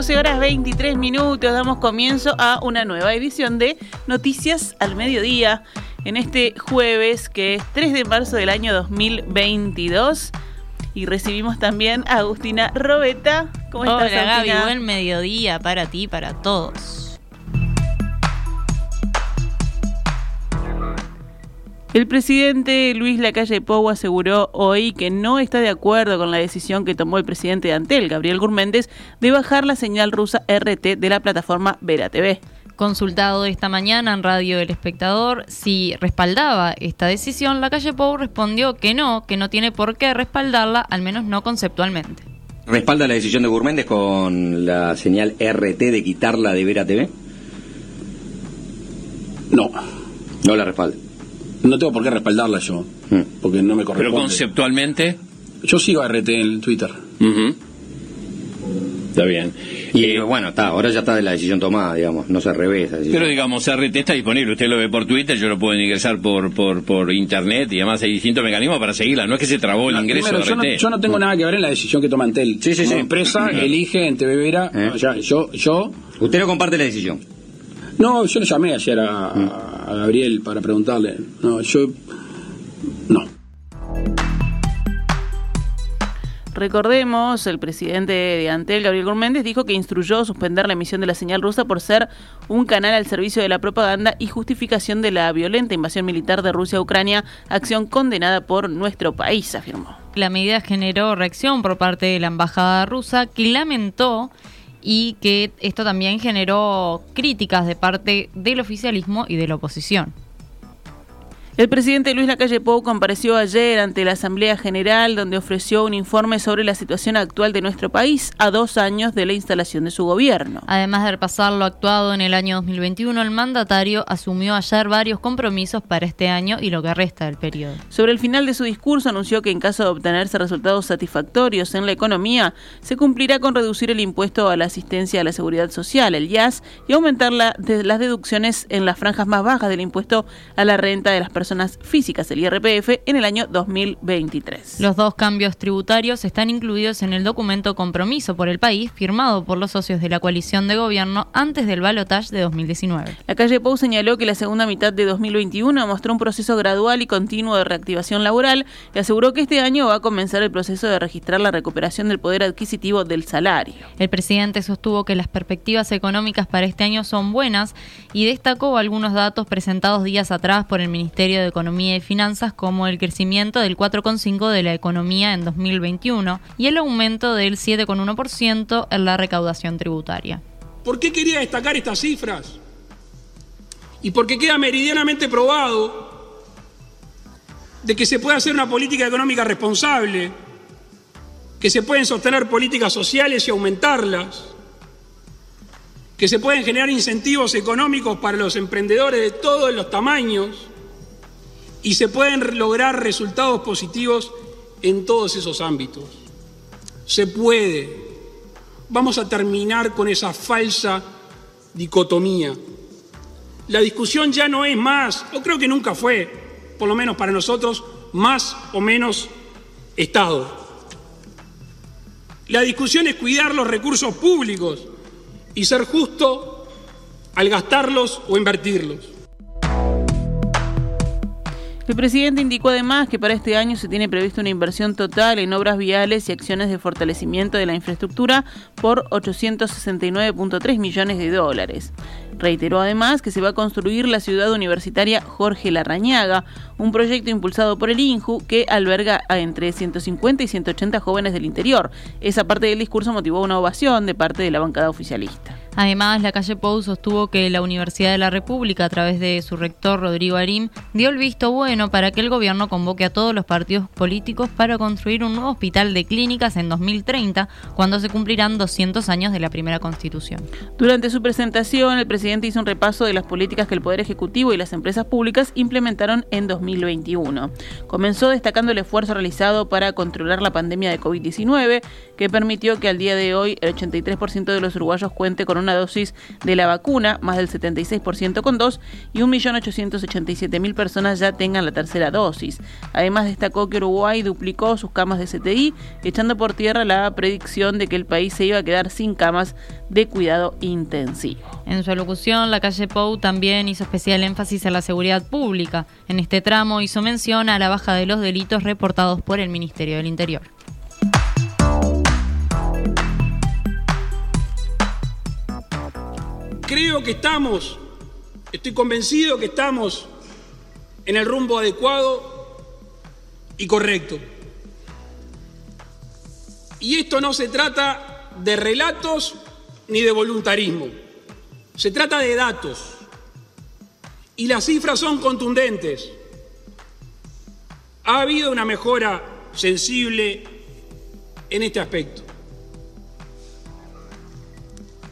12 horas 23 minutos damos comienzo a una nueva edición de Noticias al Mediodía en este jueves que es 3 de marzo del año 2022 y recibimos también a Agustina Robeta. ¿Cómo estás, Hola, Gaby, buen mediodía para ti, para todos. El presidente Luis Lacalle Pou aseguró hoy que no está de acuerdo con la decisión que tomó el presidente de Antel, Gabriel Gurméndez, de bajar la señal rusa RT de la plataforma Vera TV. Consultado esta mañana en Radio El Espectador si respaldaba esta decisión, Lacalle Pou respondió que no, que no tiene por qué respaldarla, al menos no conceptualmente. ¿Respalda la decisión de Gurméndez con la señal RT de quitarla de Vera TV? No. No la respalda. No tengo por qué respaldarla yo, mm. porque no me corresponde. Pero conceptualmente. Yo sigo a RT en Twitter. Está bien. Y eh, bueno, está, ahora ya está de la decisión tomada, digamos, no se revesa. Pero digamos, RT está disponible, usted lo ve por Twitter, yo lo puedo ingresar por, por, por internet y además hay distintos mecanismos para seguirla, no es que se trabó el ingreso de yo RT. No, yo no tengo nada que ver en la decisión que toma Antel. Sí, sí, sí. empresa elige en TV Vera, ¿Eh? yo, yo... Usted no comparte la decisión. No, yo le llamé ayer a, a Gabriel para preguntarle. No, yo. No. Recordemos, el presidente de Antel, Gabriel Gourméndez, dijo que instruyó suspender la emisión de la señal rusa por ser un canal al servicio de la propaganda y justificación de la violenta invasión militar de Rusia a Ucrania, acción condenada por nuestro país, afirmó. La medida generó reacción por parte de la embajada rusa, que lamentó y que esto también generó críticas de parte del oficialismo y de la oposición. El presidente Luis Lacalle Pou compareció ayer ante la Asamblea General donde ofreció un informe sobre la situación actual de nuestro país a dos años de la instalación de su gobierno. Además de repasar lo actuado en el año 2021, el mandatario asumió ayer varios compromisos para este año y lo que resta del periodo. Sobre el final de su discurso anunció que en caso de obtenerse resultados satisfactorios en la economía, se cumplirá con reducir el impuesto a la asistencia a la seguridad social, el IAS, y aumentar las deducciones en las franjas más bajas del impuesto a la renta de las personas físicas, el IRPF, en el año 2023. Los dos cambios tributarios están incluidos en el documento Compromiso por el País, firmado por los socios de la coalición de gobierno antes del balotaje de 2019. La calle Pou señaló que la segunda mitad de 2021 mostró un proceso gradual y continuo de reactivación laboral y aseguró que este año va a comenzar el proceso de registrar la recuperación del poder adquisitivo del salario. El presidente sostuvo que las perspectivas económicas para este año son buenas y destacó algunos datos presentados días atrás por el Ministerio de Economía y Finanzas como el crecimiento del 4,5% de la economía en 2021 y el aumento del 7,1% en la recaudación tributaria. ¿Por qué quería destacar estas cifras? Y porque queda meridianamente probado de que se puede hacer una política económica responsable, que se pueden sostener políticas sociales y aumentarlas, que se pueden generar incentivos económicos para los emprendedores de todos los tamaños, y se pueden lograr resultados positivos en todos esos ámbitos. Se puede. Vamos a terminar con esa falsa dicotomía. La discusión ya no es más, o creo que nunca fue, por lo menos para nosotros, más o menos Estado. La discusión es cuidar los recursos públicos y ser justo al gastarlos o invertirlos. El presidente indicó además que para este año se tiene previsto una inversión total en obras viales y acciones de fortalecimiento de la infraestructura por 869.3 millones de dólares. Reiteró además que se va a construir la ciudad universitaria Jorge Larrañaga, un proyecto impulsado por el INJU que alberga a entre 150 y 180 jóvenes del interior. Esa parte del discurso motivó una ovación de parte de la bancada oficialista. Además, la calle Pou sostuvo que la Universidad de la República, a través de su rector Rodrigo Arim, dio el visto bueno para que el gobierno convoque a todos los partidos políticos para construir un nuevo hospital de clínicas en 2030, cuando se cumplirán 200 años de la primera constitución. Durante su presentación, el presidente hizo un repaso de las políticas que el Poder Ejecutivo y las empresas públicas implementaron en 2021. Comenzó destacando el esfuerzo realizado para controlar la pandemia de COVID-19, que permitió que al día de hoy el 83% de los uruguayos cuente con una dosis de la vacuna, más del 76% con dos, y 1.887.000 personas ya tengan la tercera dosis. Además, destacó que Uruguay duplicó sus camas de CTI, echando por tierra la predicción de que el país se iba a quedar sin camas de cuidado intensivo. En su alocución, la calle Pou también hizo especial énfasis en la seguridad pública. En este tramo hizo mención a la baja de los delitos reportados por el Ministerio del Interior. Creo que estamos, estoy convencido que estamos en el rumbo adecuado y correcto. Y esto no se trata de relatos ni de voluntarismo, se trata de datos. Y las cifras son contundentes. Ha habido una mejora sensible en este aspecto.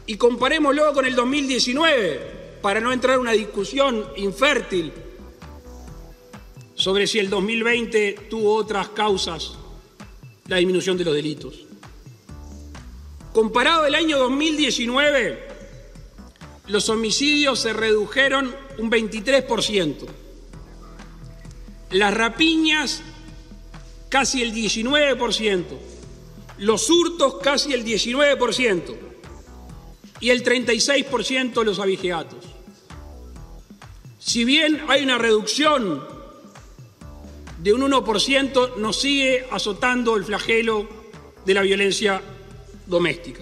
Y comparémoslo con el 2019, para no entrar en una discusión infértil sobre si el 2020 tuvo otras causas la disminución de los delitos. Comparado el año 2019, los homicidios se redujeron un 23%, las rapiñas casi el 19%, los hurtos casi el 19% y el 36% los abigeatos. Si bien hay una reducción de un 1%, nos sigue azotando el flagelo de la violencia doméstica.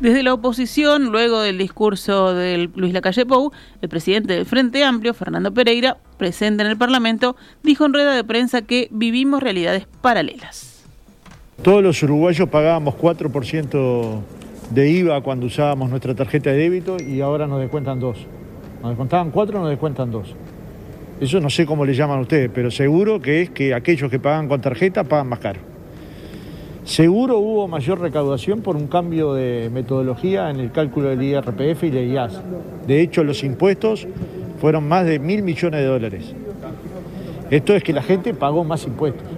Desde la oposición, luego del discurso de Luis Lacalle Pou, el presidente del Frente Amplio, Fernando Pereira, presente en el Parlamento, dijo en rueda de prensa que vivimos realidades paralelas. Todos los uruguayos pagábamos 4% de IVA cuando usábamos nuestra tarjeta de débito y ahora nos descuentan 2. Nos descontaban 4, nos descuentan 2. Eso no sé cómo le llaman ustedes, pero seguro que es que aquellos que pagan con tarjeta pagan más caro. Seguro hubo mayor recaudación por un cambio de metodología en el cálculo del IRPF y del IAS. De hecho, los impuestos fueron más de mil millones de dólares. Esto es que la gente pagó más impuestos.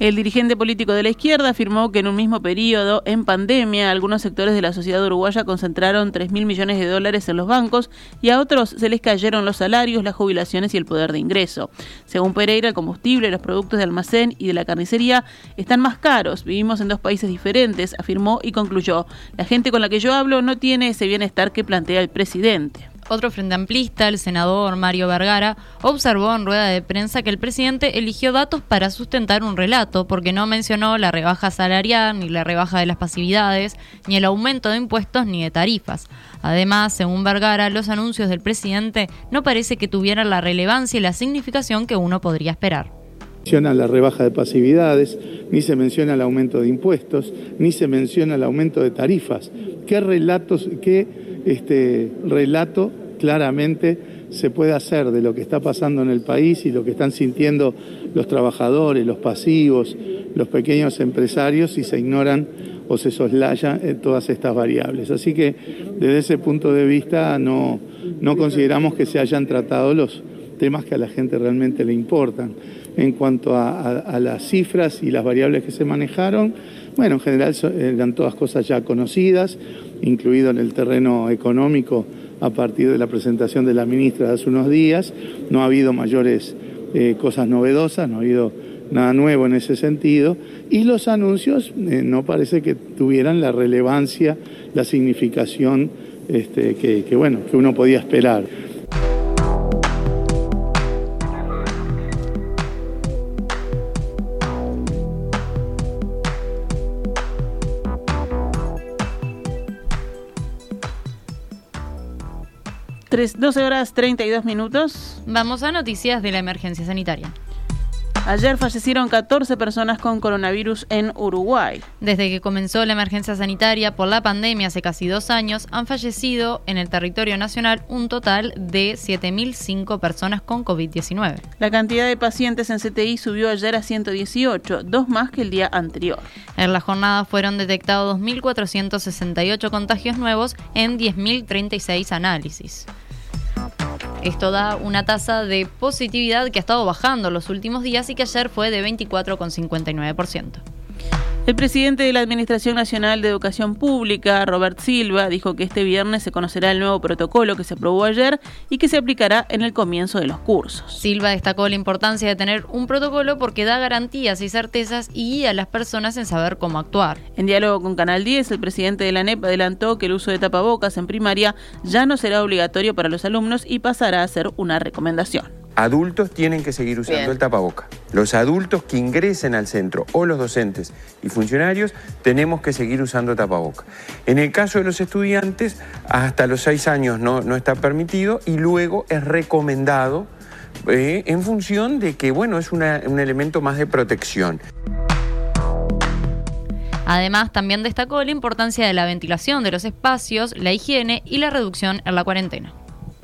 El dirigente político de la izquierda afirmó que en un mismo periodo, en pandemia, algunos sectores de la sociedad uruguaya concentraron 3 mil millones de dólares en los bancos y a otros se les cayeron los salarios, las jubilaciones y el poder de ingreso. Según Pereira, el combustible, los productos de almacén y de la carnicería están más caros. Vivimos en dos países diferentes, afirmó y concluyó. La gente con la que yo hablo no tiene ese bienestar que plantea el presidente. Otro frente amplista, el senador Mario Vergara, observó en rueda de prensa que el presidente eligió datos para sustentar un relato, porque no mencionó la rebaja salarial, ni la rebaja de las pasividades, ni el aumento de impuestos, ni de tarifas. Además, según Vergara, los anuncios del presidente no parece que tuvieran la relevancia y la significación que uno podría esperar menciona la rebaja de pasividades, ni se menciona el aumento de impuestos, ni se menciona el aumento de tarifas. ¿Qué relatos, qué este relato claramente se puede hacer de lo que está pasando en el país y lo que están sintiendo los trabajadores, los pasivos, los pequeños empresarios y se ignoran o se soslayan todas estas variables. Así que desde ese punto de vista no, no consideramos que se hayan tratado los temas que a la gente realmente le importan. En cuanto a, las cifras y las variables que se manejaron, bueno, en general eran todas cosas ya conocidas, incluido en el terreno económico a partir de la presentación de la ministra hace unos días. No ha habido mayores eh, cosas novedosas, no ha habido nada nuevo en ese sentido. Y los anuncios eh, no parece que tuvieran la relevancia, la significación este, que, bueno, que uno podía esperar. 12 horas 32 minutos. Vamos a noticias de la emergencia sanitaria. Ayer fallecieron 14 personas con coronavirus en Uruguay. Desde que comenzó la emergencia sanitaria por la pandemia hace casi dos años, han fallecido en el territorio nacional un total de 7.005 personas con COVID-19. La cantidad de pacientes en CTI subió ayer a 118, dos más que el día anterior. En la jornada fueron detectados 2.468 contagios nuevos en 10.036 análisis. Esto da una tasa de positividad que ha estado bajando los últimos días y que ayer fue de 24,59%. El presidente de la Administración Nacional de Educación Pública, Robert Silva, dijo que este viernes se conocerá el nuevo protocolo que se aprobó ayer y que se aplicará en el comienzo de los cursos. Silva destacó la importancia de tener un protocolo porque da garantías y certezas y guía a las personas en saber cómo actuar. En diálogo con Canal 10, el presidente de la NEP adelantó que el uso de tapabocas en primaria ya no será obligatorio para los alumnos y pasará a ser una recomendación adultos tienen que seguir usando el tapaboca. Los adultos que ingresen al centro o los docentes y funcionarios tenemos que seguir usando tapaboca. En el caso de los estudiantes, hasta los seis años no, no está permitido y luego es recomendado eh, en función de que, bueno, es un elemento más de protección. Además, también destacó la importancia de la ventilación de los espacios, la higiene y la reducción en la cuarentena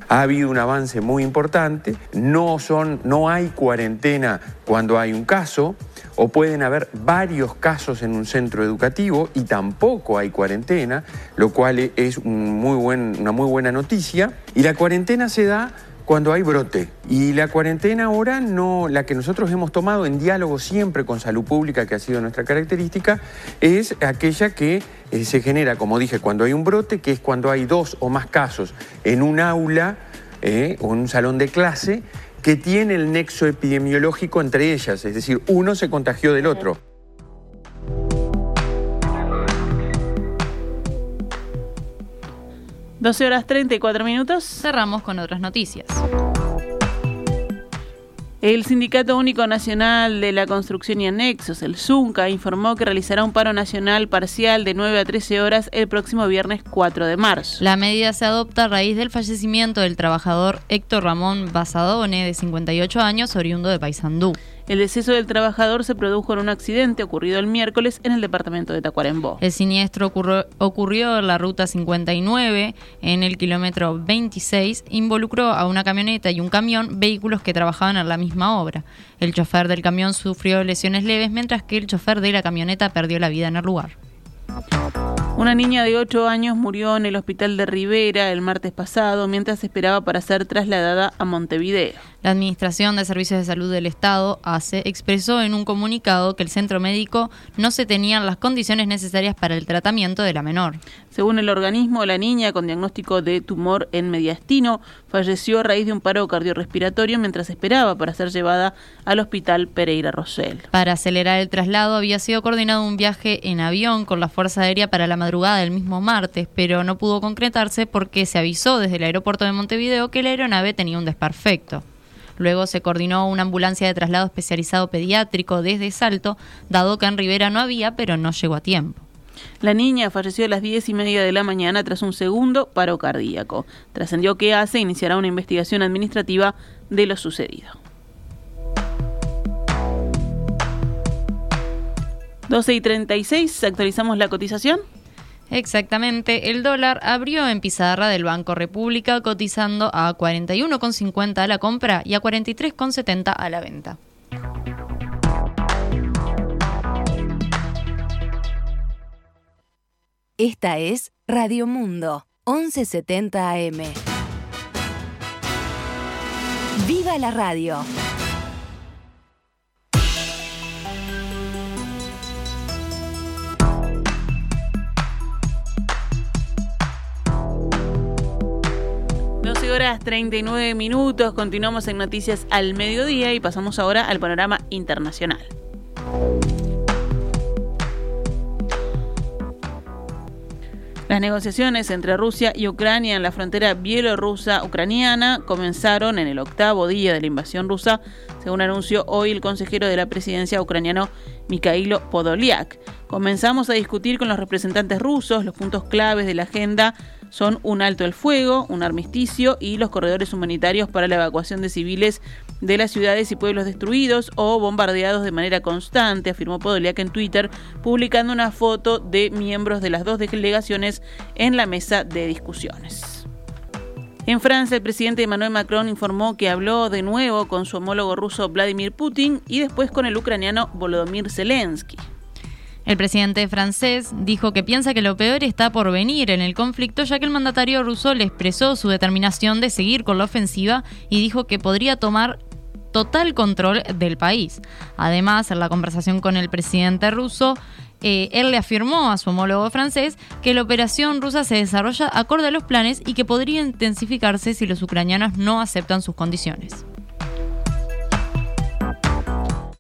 ha habido un avance muy importante, no, son, no hay cuarentena cuando hay un caso, o pueden haber varios casos en un centro educativo y tampoco hay cuarentena, lo cual es muy buen, una muy buena noticia. Y la cuarentena se da cuando hay brote. Y la cuarentena ahora, no, la que nosotros hemos tomado en diálogo siempre con salud pública, que ha sido nuestra característica, es aquella que eh, se genera, como dije, cuando hay un brote, que es cuando hay dos o más casos en un aula eh, o en un salón de clase que tiene el nexo epidemiológico entre ellas, es decir, uno se contagió del otro. 12 horas 34 minutos. Cerramos con otras noticias. El Sindicato Único Nacional de la Construcción y Anexos, el ZUNCA, informó que realizará un paro nacional parcial de 9 a 13 horas el próximo viernes 4 de marzo. La medida se adopta a raíz del fallecimiento del trabajador Héctor Ramón Basadone, de 58 años, oriundo de Paysandú. El deceso del trabajador se produjo en un accidente ocurrido el miércoles en el departamento de Tacuarembó. El siniestro ocurrió, en la ruta 59, en el kilómetro 26. Involucró a una camioneta y un camión, vehículos que trabajaban en la misma obra. El chofer del camión sufrió lesiones leves, mientras que el chofer de la camioneta perdió la vida en el lugar. Una niña de 8 años murió en el hospital de Rivera el martes pasado mientras esperaba para ser trasladada a Montevideo. La Administración de Servicios de Salud del Estado, ACE, expresó en un comunicado que el centro médico no se tenían las condiciones necesarias para el tratamiento de la menor. Según el organismo, la niña con diagnóstico de tumor en mediastino falleció a raíz de un paro cardiorrespiratorio mientras esperaba para ser llevada al hospital Pereira Rosell. Para acelerar el traslado había sido coordinado un viaje en avión con la Fuerza Aérea para la madrugada del mismo martes, pero no pudo concretarse porque se avisó desde el aeropuerto de Montevideo que la aeronave tenía un desperfecto. Luego se coordinó una ambulancia de traslado especializado pediátrico desde Salto, dado que en Rivera no había, pero no llegó a tiempo. La niña falleció a las diez y media de la mañana tras un segundo paro cardíaco. Trascendió que hace iniciará una investigación administrativa de lo sucedido. 12 y 36, actualizamos la cotización. Exactamente, el dólar abrió en pizarra del Banco República cotizando a 41,50 a la compra y a 43,70 a la venta. Esta es Radio Mundo, 1170 AM. ¡Viva la radio! Horas 39 minutos, continuamos en Noticias al Mediodía y pasamos ahora al panorama internacional. Las negociaciones entre Rusia y Ucrania en la frontera bielorrusa-ucraniana comenzaron en el octavo día de la invasión rusa, según anunció hoy el consejero de la presidencia ucraniano Mikhailo Podolyak. Comenzamos a discutir con los representantes rusos los puntos claves de la agenda son un alto el fuego, un armisticio y los corredores humanitarios para la evacuación de civiles de las ciudades y pueblos destruidos o bombardeados de manera constante, afirmó Podoliak en Twitter, publicando una foto de miembros de las dos delegaciones en la mesa de discusiones. En Francia, el presidente Emmanuel Macron informó que habló de nuevo con su homólogo ruso Vladimir Putin y después con el ucraniano Volodymyr Zelensky. El presidente francés dijo que piensa que lo peor está por venir en el conflicto, ya que el mandatario ruso le expresó su determinación de seguir con la ofensiva y dijo que podría tomar total control del país. Además, en la conversación con el presidente ruso, eh, él le afirmó a su homólogo francés que la operación rusa se desarrolla acorde a los planes y que podría intensificarse si los ucranianos no aceptan sus condiciones.